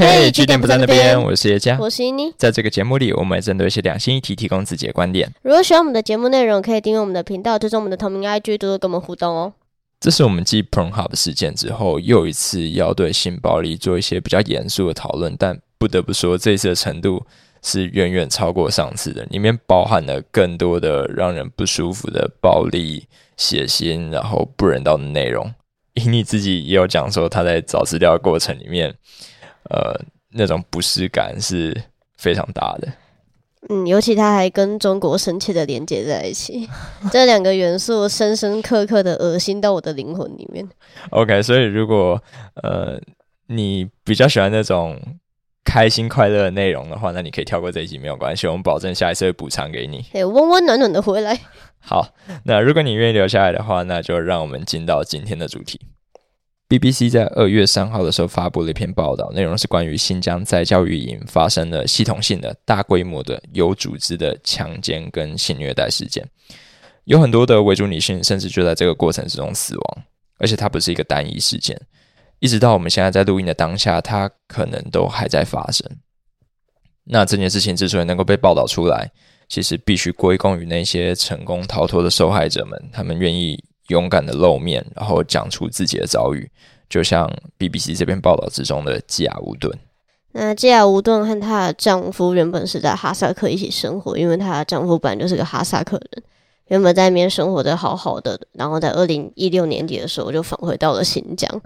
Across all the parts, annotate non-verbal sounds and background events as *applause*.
嘿，据点不在那边，我是叶佳，我是伊妮。在这个节目里，我们会针对一些两性议题提供自己的观点。如果喜欢我们的节目内容，可以订阅我们的频道，追踪我们的同名 IG，多多跟我们互动哦。这是我们继 Pornhub 事件之后，又一次要对性暴力做一些比较严肃的讨论。但不得不说，这一次的程度是远远超过上次的，里面包含了更多的让人不舒服的暴力、血腥，然后不人道的内容。伊妮自己也有讲说，他在找资料的过程里面。呃，那种不适感是非常大的。嗯，尤其他还跟中国深切的连接在一起，*laughs* 这两个元素深深刻刻的恶心到我的灵魂里面。OK，所以如果呃你比较喜欢那种开心快乐的内容的话，那你可以跳过这一集没有关系，我们保证下一次会补偿给你。对，温温暖暖的回来。好，那如果你愿意留下来的话，那就让我们进到今天的主题。BBC 在二月三号的时候发布了一篇报道，内容是关于新疆在教育营发生了系统性的大规模的有组织的强奸跟性虐待事件，有很多的维族女性甚至就在这个过程之中死亡，而且它不是一个单一事件，一直到我们现在在录音的当下，它可能都还在发生。那这件事情之所以能够被报道出来，其实必须归功于那些成功逃脱的受害者们，他们愿意。勇敢的露面，然后讲出自己的遭遇，就像 BBC 这篇报道之中的基亚乌顿。那基亚乌顿和她的丈夫原本是在哈萨克一起生活，因为她的丈夫本来就是个哈萨克人，原本在那边生活的好好的，然后在二零一六年底的时候就返回到了新疆。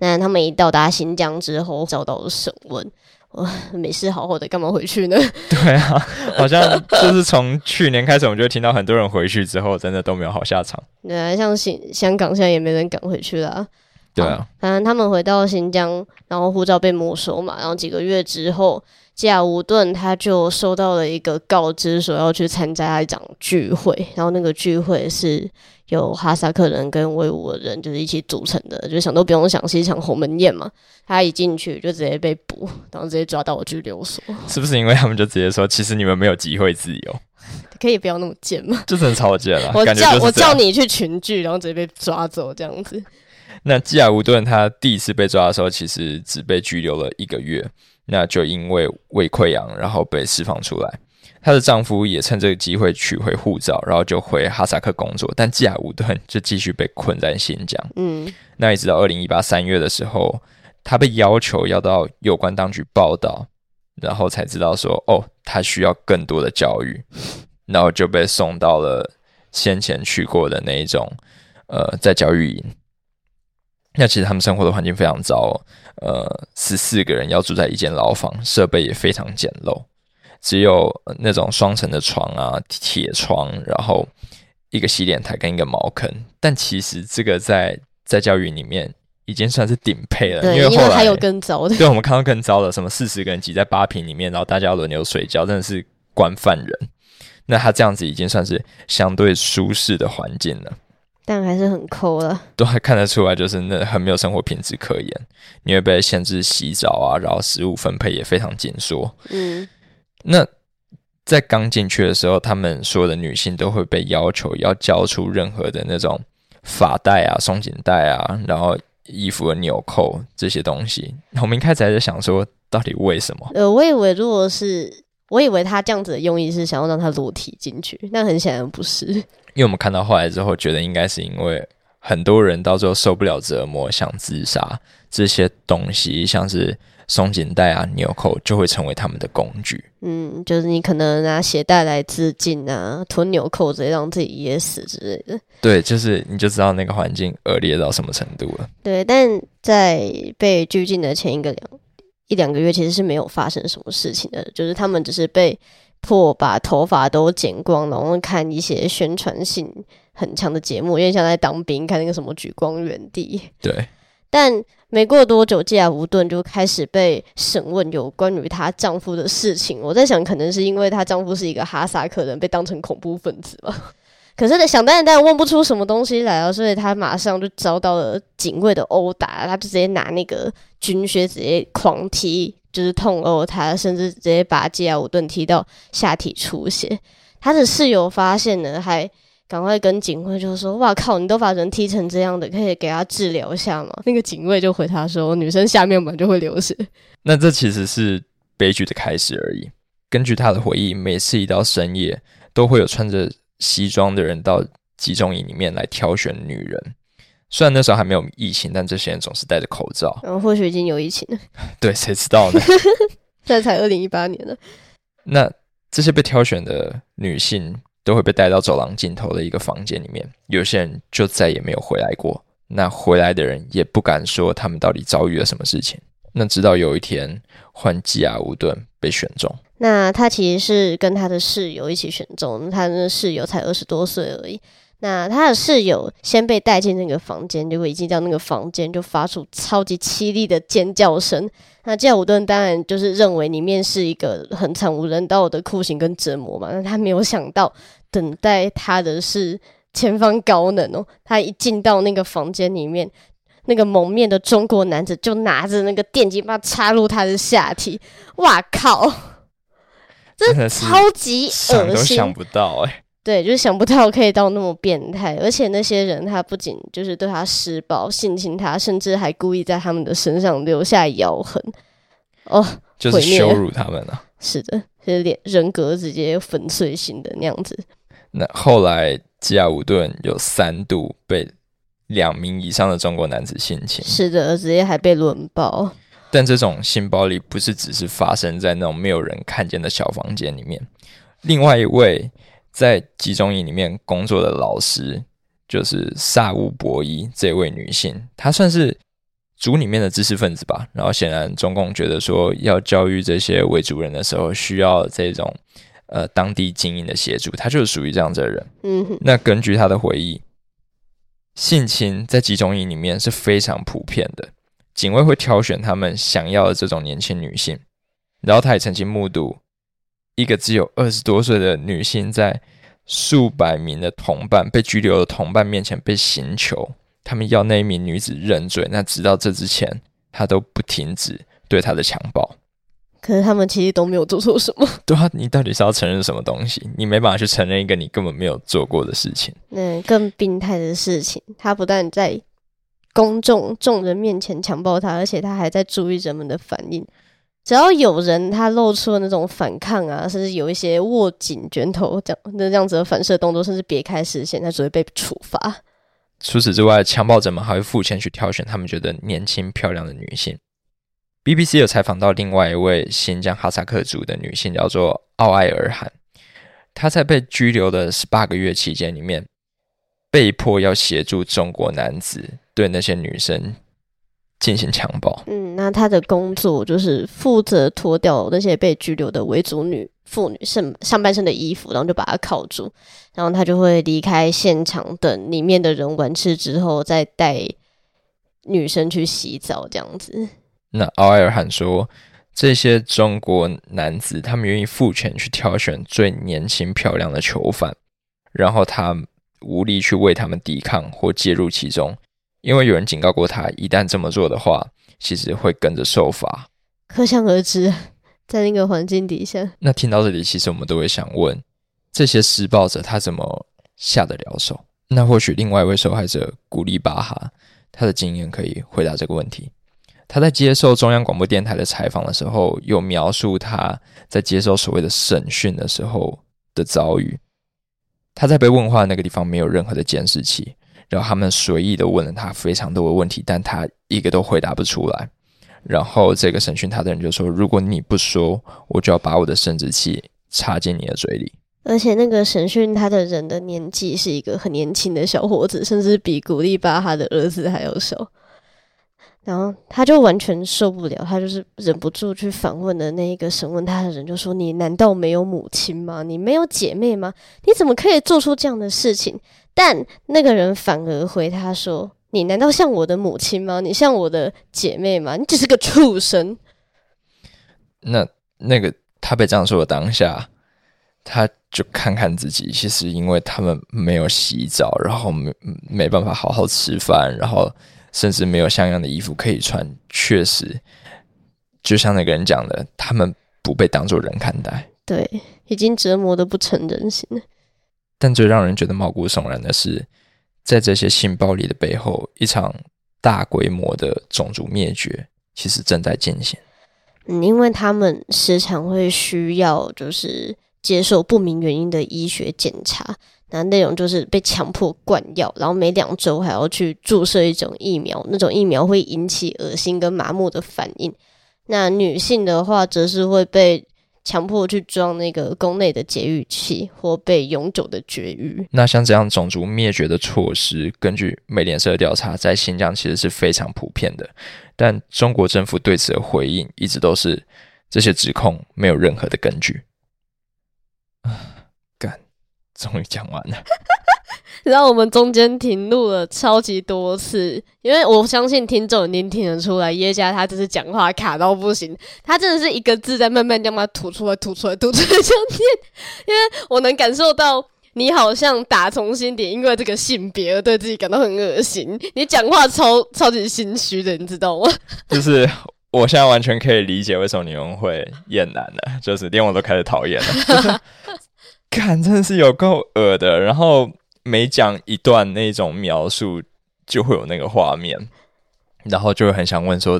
那他们一到达新疆之后，遭到了审问。我 *laughs* 没事好好的，干嘛回去呢？*laughs* 对啊，好像就是从去年开始，我们就听到很多人回去之后，真的都没有好下场。对啊，像新香港现在也没人敢回去了。对啊，反正他们回到新疆，然后护照被没收嘛，然后几个月之后，基亚乌顿他就收到了一个告知，说要去参加一场聚会，然后那个聚会是。有哈萨克人跟维吾尔人就是一起组成的，就想都不用想，是一场鸿门宴嘛。他一进去就直接被捕，然后直接抓到我拘留所。*laughs* 是不是因为他们就直接说，其实你们没有机会自由？可以不要那么贱吗？*laughs* 就真的超贱了。我叫我叫你去群聚，然后直接被抓走这样子。那基尔乌顿他第一次被抓的时候，其实只被拘留了一个月，那就因为胃溃疡，然后被释放出来。她的丈夫也趁这个机会取回护照，然后就回哈萨克工作，但基亚乌顿就继续被困在新疆。嗯，那一直到二零一八三月的时候，她被要求要到有关当局报道，然后才知道说，哦，她需要更多的教育，然后就被送到了先前去过的那一种，呃，在教育营。那其实他们生活的环境非常糟，呃，十四个人要住在一间牢房，设备也非常简陋。只有那种双层的床啊，铁床，然后一个洗脸台跟一个茅坑。但其实这个在在教育里面已经算是顶配了，因为后来还有更糟的。*laughs* 对，我们看到更糟的，什么四十个人挤在八平里面，然后大家轮流睡觉，真的是关犯人。那他这样子已经算是相对舒适的环境了，但还是很抠了，都还看得出来，就是那很没有生活品质可言。你会被限制洗澡啊，然后食物分配也非常紧缩。嗯。那在刚进去的时候，他们所有的女性都会被要求要交出任何的那种发带啊、松紧带啊，然后衣服的纽扣这些东西。我们一开始还在想说，到底为什么？呃，我以为如果是，我以为他这样子的用意是想要让他裸体进去，但很显然不是。*laughs* 因为我们看到后来之后，觉得应该是因为很多人到最后受不了折磨，想自杀，这些东西像是。松紧带啊，纽扣就会成为他们的工具。嗯，就是你可能拿鞋带来自尽啊，吞纽扣直接让自己噎死之类的。对，就是你就知道那个环境恶劣到什么程度了。对，但在被拘禁的前一个两一两个月，其实是没有发生什么事情的，就是他们只是被迫把头发都剪光，然后看一些宣传性很强的节目，因为像在当兵看那个什么举光原地。对，但。没过多久，基亚乌顿就开始被审问有关于她丈夫的事情。我在想，可能是因为她丈夫是一个哈萨克人，被当成恐怖分子吧。可是想当然，当然问不出什么东西来了，所以她马上就遭到了警卫的殴打。她就直接拿那个军靴直接狂踢，就是痛殴她，甚至直接把基亚乌顿踢到下体出血。她的室友发现呢，还赶快跟警卫就说：“哇靠，你都把人踢成这样的，可以给他治疗一下吗？”那个警卫就回他说：“女生下面本就会流血。*laughs* ”那这其实是悲剧的开始而已。根据他的回忆，每次一到深夜，都会有穿着西装的人到集中营里面来挑选女人。虽然那时候还没有疫情，但这些人总是戴着口罩。然后或许已经有疫情了。*laughs* 对，谁知道呢？*laughs* 现在才二零一八年呢。那这些被挑选的女性都会被带到走廊尽头的一个房间里面，有些人就再也没有回来过。那回来的人也不敢说他们到底遭遇了什么事情。那直到有一天，换基亚乌顿被选中。那他其实是跟他的室友一起选中，他的室友才二十多岁而已。那他的室友先被带进那个房间，结果一进到那个房间就发出超级凄厉的尖叫声。那基亚乌顿当然就是认为里面是一个很惨无人道的酷刑跟折磨嘛。那他没有想到，等待他的是前方高能哦。他一进到那个房间里面，那个蒙面的中国男子就拿着那个电击棒插入他的下体。哇靠！真的超级恶心，想都想不到哎、欸。对，就是想不到可以到那么变态，而且那些人他不仅就是对他施暴、性侵他，甚至还故意在他们的身上留下咬痕，哦，就是羞辱他们啊！是的，就是脸人格直接粉碎性的那样子。那后来基亚武顿有三度被两名以上的中国男子性侵，是的，直接还被轮暴。但这种性暴力不是只是发生在那种没有人看见的小房间里面，另外一位。在集中营里面工作的老师就是萨乌博伊这位女性，她算是组里面的知识分子吧。然后显然中共觉得说要教育这些维族人的时候，需要这种呃当地精英的协助，他就是属于这样子的人。嗯哼，那根据他的回忆，性侵在集中营里面是非常普遍的，警卫会挑选他们想要的这种年轻女性。然后他也曾经目睹。一个只有二十多岁的女性，在数百名的同伴被拘留的同伴面前被刑求，他们要那一名女子认罪。那直到这之前，他都不停止对她的强暴。可是他们其实都没有做错什么。*laughs* 对啊，你到底是要承认什么东西？你没办法去承认一个你根本没有做过的事情。那更病态的事情，他不但在公众众人面前强暴他，而且他还在注意人们的反应。只要有人他露出了那种反抗啊，甚至有一些握紧拳头这样那这样子的反射动作，甚至别开视线，他只会被处罚。除此之外，强暴者们还会付钱去挑选他们觉得年轻漂亮的女性。BBC 有采访到另外一位新疆哈萨克族的女性，叫做奥艾尔罕。她在被拘留的十八个月期间里面，被迫要协助中国男子对那些女生。进行强暴。嗯，那她的工作就是负责脱掉那些被拘留的维族女妇女上上半身的衣服，然后就把她铐住，然后她就会离开现场，等里面的人完事之后，再带女生去洗澡这样子。那奥埃尔罕说，这些中国男子他们愿意付钱去挑选最年轻漂亮的囚犯，然后他无力去为他们抵抗或介入其中。因为有人警告过他，一旦这么做的话，其实会跟着受罚。可想而知，在那个环境底下，那听到这里，其实我们都会想问：这些施暴者他怎么下得了手？那或许另外一位受害者古力巴哈，他的经验可以回答这个问题。他在接受中央广播电台的采访的时候，有描述他在接受所谓的审讯的时候的遭遇。他在被问话的那个地方没有任何的监视器。然后他们随意的问了他非常多的问题，但他一个都回答不出来。然后这个审讯他的人就说：“如果你不说，我就要把我的生殖器插进你的嘴里。”而且那个审讯他的人的年纪是一个很年轻的小伙子，甚至比古力巴哈的儿子还要小。然后他就完全受不了，他就是忍不住去反问的那一个审问他的人，就说：“你难道没有母亲吗？你没有姐妹吗？你怎么可以做出这样的事情？”但那个人反而回他说：“你难道像我的母亲吗？你像我的姐妹吗？你只是个畜生。”那那个他被这样说的当下，他就看看自己，其实因为他们没有洗澡，然后没没办法好好吃饭，然后。甚至没有像样的衣服可以穿，确实，就像那个人讲的，他们不被当作人看待。对，已经折磨的不成人形了。但最让人觉得毛骨悚然的是，在这些性暴力的背后，一场大规模的种族灭绝其实正在进行。嗯，因为他们时常会需要就是接受不明原因的医学检查，那内容就是被强迫灌药，然后每两周还要去注射一种疫苗，那种疫苗会引起恶心跟麻木的反应。那女性的话，则是会被强迫去装那个宫内的节育器，或被永久的绝育。那像这样种族灭绝的措施，根据美联社的调查，在新疆其实是非常普遍的。但中国政府对此的回应，一直都是这些指控没有任何的根据。终于讲完了。*laughs* 然后我们中间停录了超级多次，因为我相信听众一定听得出来，耶加他就是讲话卡到不行，他真的是一个字在慢慢这样吐出来、吐出来、吐出来这样念，因为我能感受到你好像打从心底因为这个性别而对自己感到很恶心，你讲话超超级心虚的，你知道吗？*laughs* 就是我现在完全可以理解为什么你们会厌男了，就是连我都开始讨厌了，*laughs* 看真的是有够恶的，然后。每讲一段那种描述，就会有那个画面，然后就会很想问说，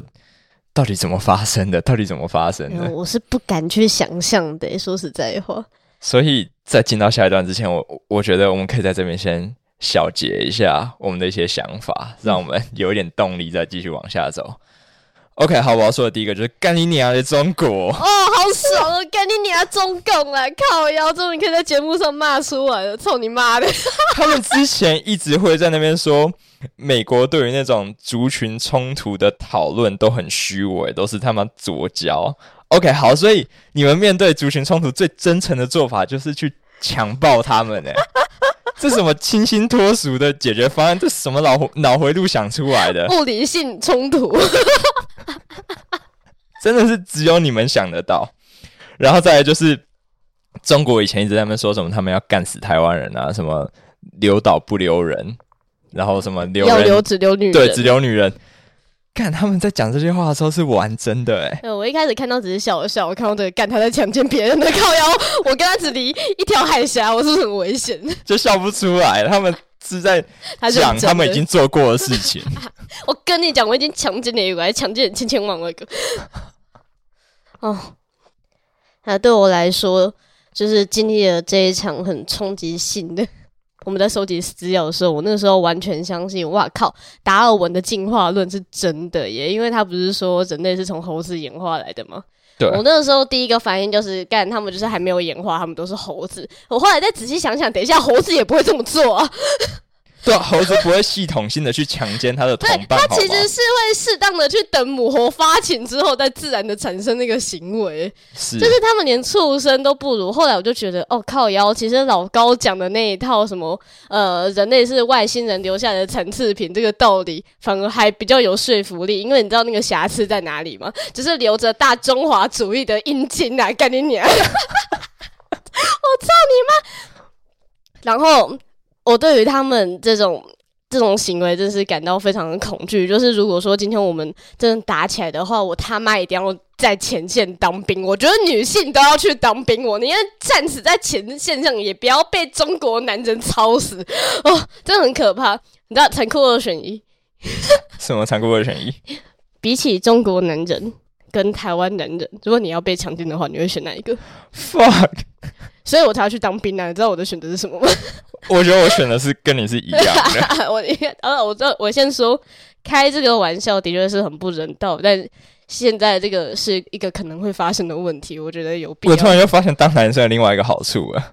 到底怎么发生的？到底怎么发生的？*laughs* 我是不敢去想象的，*laughs* 说实在话。所以在进到下一段之前，我我觉得我们可以在这边先小结一下我们的一些想法，让我们有一点动力再继续往下走。OK，好，我要说的第一个就是干你娘的中国哦，好爽哦，干你娘中共啊，靠腰，终于可以在节目上骂出来了，操你妈的！他们之前一直会在那边说，美国对于那种族群冲突的讨论都很虚伪，都是他妈左胶。OK，好，所以你们面对族群冲突最真诚的做法就是去强暴他们呢？这什么清新脱俗的解决方案？这什么脑脑回路想出来的？物理性冲突。*laughs* 真的是只有你们想得到，然后再来就是中国以前一直在那边说什么他们要干死台湾人啊，什么留岛不留人，然后什么留人要留只留女人，对，只留女人。看他们在讲这些话的时候是玩真的哎、欸，我一开始看到只是笑了笑，我看到这个干他在强奸别人的靠腰，我跟他只离一条海峡，我是不是很危险？*laughs* 就笑不出来，他们是在讲他们已经做过的事情。*laughs* 我跟你讲，我已经强奸了一个，还强奸了千千万万个。哦，那对我来说，就是经历了这一场很冲击性的。我们在收集资料的时候，我那个时候完全相信，哇靠，达尔文的进化论是真的耶！因为他不是说人类是从猴子演化来的吗？对。我那个时候第一个反应就是，干他们就是还没有演化，他们都是猴子。我后来再仔细想想，等一下猴子也不会这么做啊。对，猴子不会系统性的去强奸他的同伴，他其实是会适当的去等母猴发情之后，再自然的产生那个行为。是，就是他们连畜生都不如。后来我就觉得，哦靠腰，其实老高讲的那一套什么，呃，人类是外星人留下来的残次品，这个道理反而还比较有说服力。因为你知道那个瑕疵在哪里吗？*laughs* 就是留着大中华主义的阴茎啊，干你娘！*laughs* 我操你妈！然后。我对于他们这种这种行为，真是感到非常的恐惧。就是如果说今天我们真的打起来的话，我他妈一定要在前线当兵。我觉得女性都要去当兵，我宁愿战死在前线上，也不要被中国男人操死。哦，真的很可怕。你知道残酷二选一？*laughs* 什么残酷二选一？比起中国男人跟台湾男人，如果你要被强奸的话，你会选哪一个？Fuck！所以我才要去当兵啊！你知道我的选择是什么吗？*laughs* 我觉得我选的是跟你是一样的。*laughs* 我，呃，我知道，我先说，开这个玩笑的确是很不人道，但现在这个是一个可能会发生的问题，我觉得有必要。我突然又发现当男生的另外一个好处了，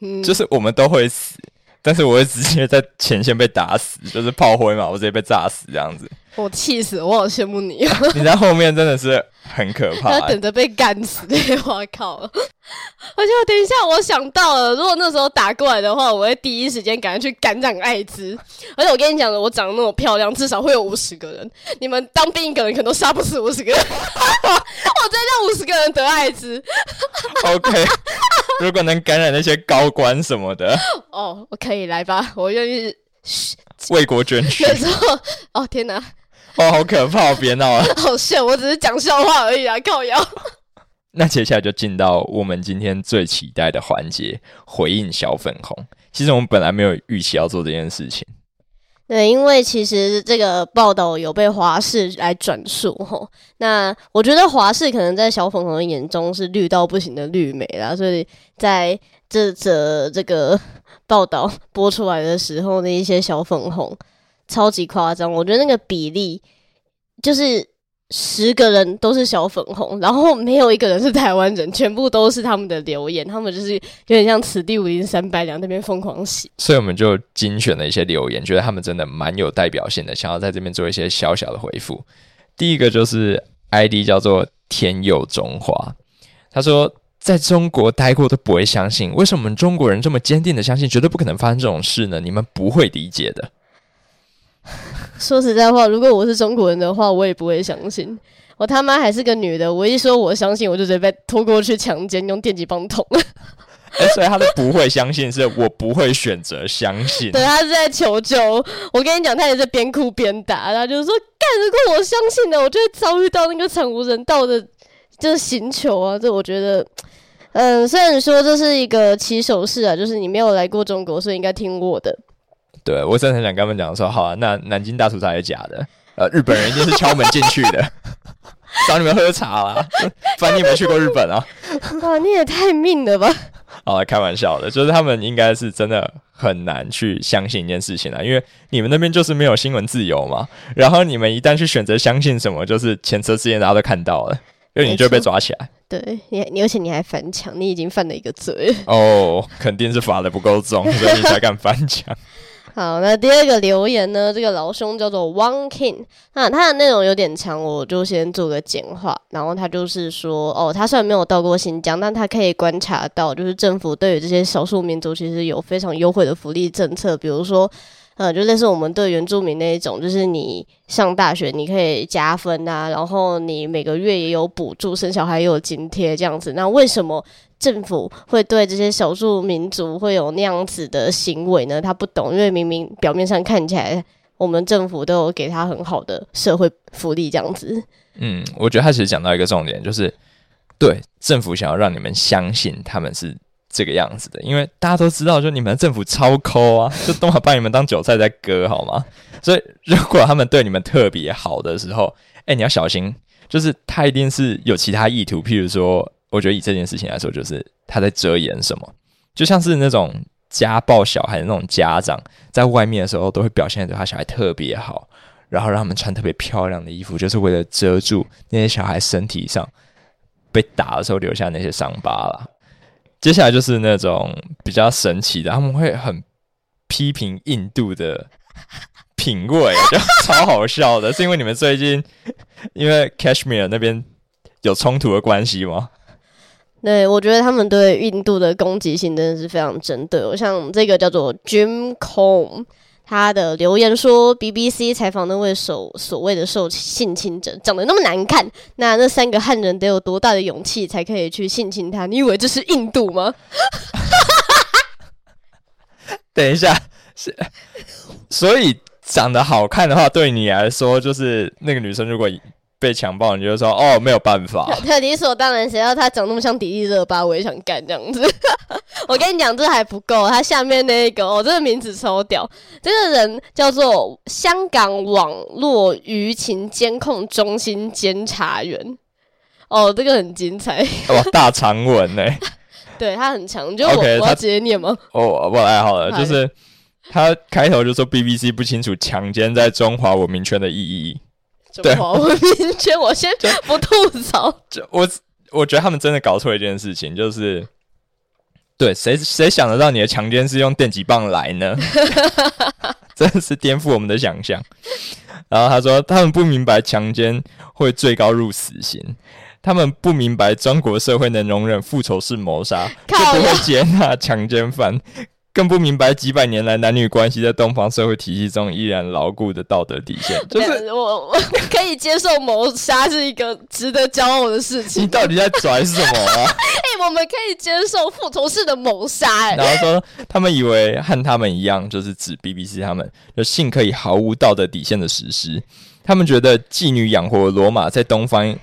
嗯，就是我们都会死，但是我会直接在前线被打死，就是炮灰嘛，我直接被炸死这样子。我气死了，我好羡慕你啊！*laughs* 你在后面真的是很可怕，欸，他等着被干死。*laughs* 我靠！*laughs* 而且等一下，我想到了，如果那时候打过来的话，我会第一时间赶快去感染艾滋。而且我跟你讲的，我长得那么漂亮，至少会有五十个人。你们当兵一个人可能都杀不死五十个人，我真让五十个人得艾滋。OK，如果能感染那些高官什么的，哦，我可以来吧，我愿意为国捐躯。那时候，哦天哪！哦，好可怕！别闹了，*laughs* 好笑，我只是讲笑话而已啊，靠腰。*laughs* 那接下来就进到我们今天最期待的环节——回应小粉红。其实我们本来没有预期要做这件事情。对，因为其实这个报道有被华视来转述吼，那我觉得华视可能在小粉红的眼中是绿到不行的绿媒啦，所以在这则这个报道播出来的时候，那一些小粉红超级夸张，我觉得那个比例就是。十个人都是小粉红，然后没有一个人是台湾人，全部都是他们的留言，他们就是有点像此地无银三百两那边疯狂洗，所以我们就精选了一些留言，觉得他们真的蛮有代表性的，想要在这边做一些小小的回复。第一个就是 ID 叫做天佑中华，他说在中国待过都不会相信，为什么我们中国人这么坚定的相信，绝对不可能发生这种事呢？你们不会理解的。*laughs* 说实在话，如果我是中国人的话，我也不会相信。我他妈还是个女的，我一说我相信，我就直接被拖过去强奸，用电击棒捅。*laughs* 所以他的不会相信，是我不会选择相信。对，他是在求救。我跟你讲，他也是边哭边打，他就是说：“干，如果我相信的，我就会遭遇到那个惨无人道的，就是刑求啊！”这我觉得，嗯，虽然说这是一个起手式啊，就是你没有来过中国，所以应该听我的。对，我真的很想跟他们讲说，好啊，那南京大屠杀也假的，呃，日本人一定是敲门进去的，*laughs* 找你们喝茶啦。*laughs* 反正你没去过日本啊？哇，你也太命了吧！好了，开玩笑的，就是他们应该是真的很难去相信一件事情啊，因为你们那边就是没有新闻自由嘛。然后你们一旦去选择相信什么，就是前车之鉴，大家都看到了，因为你就被抓起来。对你，你而且你还翻墙，你已经犯了一个罪。哦，肯定是罚的不够重，所以你才敢翻墙。好，那第二个留言呢？这个老兄叫做 One King，那他的内容有点长，我就先做个简化。然后他就是说，哦，他虽然没有到过新疆，但他可以观察到，就是政府对于这些少数民族其实有非常优惠的福利政策，比如说。呃，就类似我们对原住民那一种，就是你上大学你可以加分啊，然后你每个月也有补助，生小孩也有津贴这样子。那为什么政府会对这些少数民族会有那样子的行为呢？他不懂，因为明明表面上看起来我们政府都有给他很好的社会福利这样子。嗯，我觉得他其实讲到一个重点，就是对政府想要让你们相信他们是。这个样子的，因为大家都知道，就你们政府超抠啊，就都把你们当韭菜在割，好吗？*laughs* 所以如果他们对你们特别好的时候，哎，你要小心，就是他一定是有其他意图。譬如说，我觉得以这件事情来说，就是他在遮掩什么，就像是那种家暴小孩的那种家长，在外面的时候都会表现对他小孩特别好，然后让他们穿特别漂亮的衣服，就是为了遮住那些小孩身体上被打的时候留下那些伤疤啦。接下来就是那种比较神奇的，他们会很批评印度的品味，就超好笑的。是因为你们最近因为 Kashmir 那边有冲突的关系吗？对，我觉得他们对印度的攻击性真的是非常针对。我像这个叫做 Jim Com，。他的留言说：“BBC 采访那位所所谓的受性侵者，长得那么难看，那那三个汉人得有多大的勇气才可以去性侵他？你以为这是印度吗？” *laughs* 等一下，是所以长得好看的话，对你来说就是那个女生如果。被强暴，你就说哦，没有办法。他理所当然，谁要他长那么像迪丽热巴，我也想干这样子。*laughs* 我跟你讲，这还不够，他下面那个哦，这个名字超屌，这个人叫做香港网络舆情监控中心监察员。哦，这个很精彩。哇，大长文呢？*laughs* 对，他很长，就我，okay, 我要直接念吗？哦，我来好了，就是他开头就说 BBC 不清楚强奸在中华文明圈的意义。中华文明圈，我先不吐槽。就我，我觉得他们真的搞错一件事情，就是对谁谁想得到你的强奸是用电击棒来呢？*laughs* *laughs* 真的是颠覆我们的想象。然后他说，他们不明白强奸会最高入死刑，他们不明白中国社会能容忍复仇式谋杀，就不会接纳强奸犯。更不明白几百年来男女关系在东方社会体系中依然牢固的道德底线，*laughs* 就是我 *laughs* 我可以接受谋杀是一个值得骄傲的事情。你到底在拽什么啊？*laughs* 哎、欸，我们可以接受复仇式的谋杀，哎，然后说他们以为和他们一样，就是指 BBC 他们就性可以毫无道德底线的实施，他们觉得妓女养活罗马在东方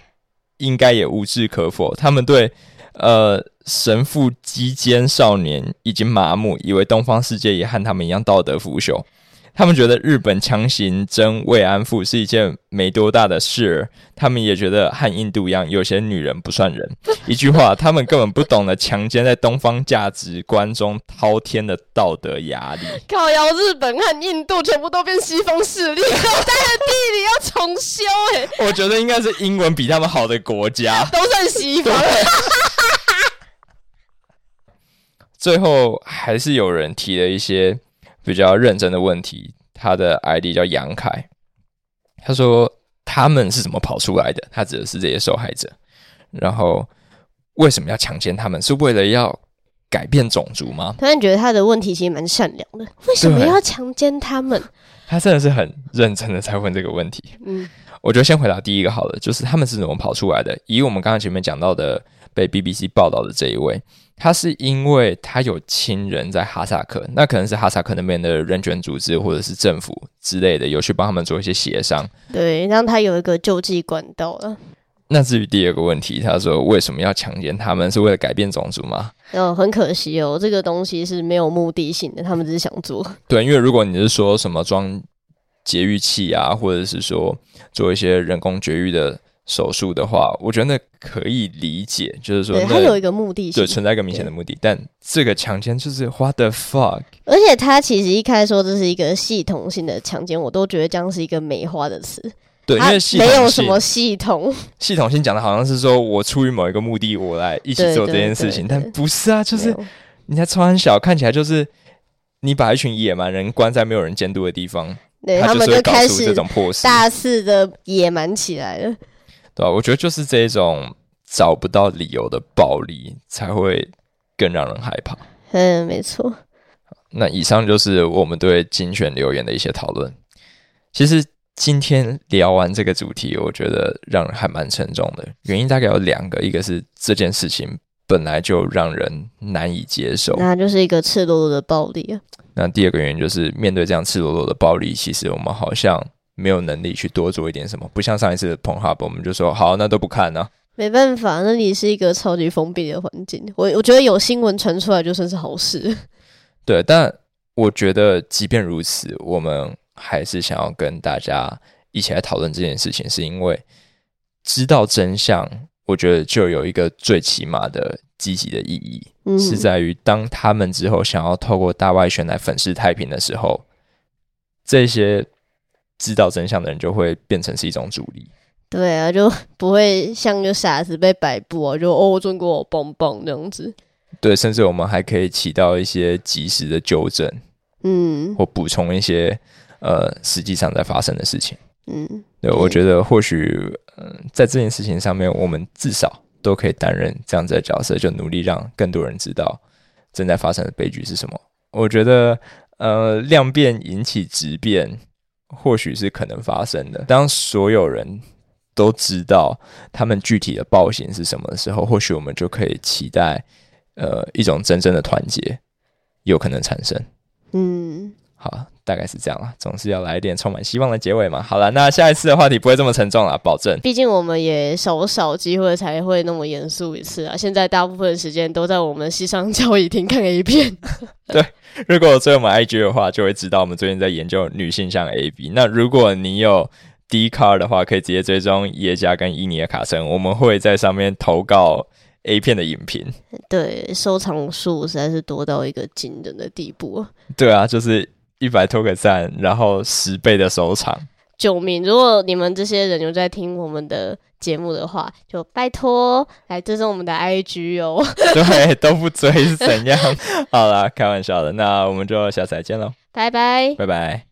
应该也无置可否，他们对。呃，神父击奸少年已经麻木，以为东方世界也和他们一样道德腐朽。他们觉得日本强行征慰安妇是一件没多大的事，他们也觉得和印度一样，有些女人不算人。一句话，他们根本不懂得强奸在东方价值观中滔天的道德压力。靠要，日本和印度全部都变西方势力，*laughs* 但是地理要重修哎、欸。我觉得应该是英文比他们好的国家，都算西方。*laughs* 最后还是有人提了一些。比较认真的问题，他的 ID 叫杨凯，他说他们是怎么跑出来的？他指的是这些受害者，然后为什么要强奸他们？是为了要改变种族吗？突然觉得他的问题其实蛮善良的，为什么要强奸他们？他真的是很认真的在问这个问题。嗯，我觉得先回答第一个好了，就是他们是怎么跑出来的？以我们刚刚前面讲到的被 BBC 报道的这一位。他是因为他有亲人在哈萨克，那可能是哈萨克那边的人权组织或者是政府之类的，有去帮他们做一些协商。对，让他有一个救济管道了。那至于第二个问题，他说为什么要强奸他们？是为了改变种族吗？哦，很可惜哦，这个东西是没有目的性的，他们只是想做。*laughs* 对，因为如果你是说什么装节育器啊，或者是说做一些人工绝育的。手术的话，我觉得那可以理解，就是说他有一个目的性，对，存在一个明显的目的。但这个强奸就是 what the fuck，而且他其实一开始说这是一个系统性的强奸，我都觉得这样是一个美化的词。对，因为系统没有什么系统，系统性讲的好像是说我出于某一个目的，我来一起做这件事情，但不是啊，就是你在穿小，看起来就是你把一群野蛮人关在没有人监督的地方，对他，他们就开始这种破事，大肆的野蛮起来了。对吧？我觉得就是这一种找不到理由的暴力才会更让人害怕。嗯，没错。那以上就是我们对精选留言的一些讨论。其实今天聊完这个主题，我觉得让人还蛮沉重的。原因大概有两个，一个是这件事情本来就让人难以接受，那就是一个赤裸裸的暴力啊。那第二个原因就是面对这样赤裸裸的暴力，其实我们好像。没有能力去多做一点什么，不像上一次的 Pornhub，我们就说好，那都不看呢、啊。没办法，那里是一个超级封闭的环境。我我觉得有新闻传出来就算是好事。对，但我觉得即便如此，我们还是想要跟大家一起来讨论这件事情，是因为知道真相，我觉得就有一个最起码的积极的意义，嗯、是在于当他们之后想要透过大外宣来粉饰太平的时候，这些。知道真相的人就会变成是一种主力，对啊，就不会像个傻子被摆布啊，就哦，中国好棒棒这样子。对，甚至我们还可以起到一些及时的纠正，嗯，或补充一些呃实际上在发生的事情，嗯，对，我觉得或许嗯、呃，在这件事情上面，我们至少都可以担任这样子的角色，就努力让更多人知道正在发生的悲剧是什么。我觉得呃，量变引起质变。或许是可能发生的。当所有人都知道他们具体的暴行是什么的时候，或许我们就可以期待，呃，一种真正的团结有可能产生。嗯，好，大概是这样了。总是要来一点充满希望的结尾嘛。好了，那下一次的话题不会这么沉重了，保证。毕竟我们也少少机会才会那么严肃一次啊。现在大部分时间都在我们西商交易厅看 A 片。*laughs* 对。如果追我们 IG 的话，就会知道我们最近在研究女性向 AB。那如果你有 Dcard 的话，可以直接追踪耶加跟伊尼的卡森，我们会在上面投稿 A 片的影评。对，收藏数实在是多到一个惊人的地步。对啊，就是一百多个赞，然后十倍的收藏。救命！如果你们这些人有在听我们的节目的话，就拜托来追踪我们的 IG 哦。*laughs* *laughs* 对，都不追是怎样？好啦，开玩笑的。那我们就下次再见喽，拜拜，拜拜。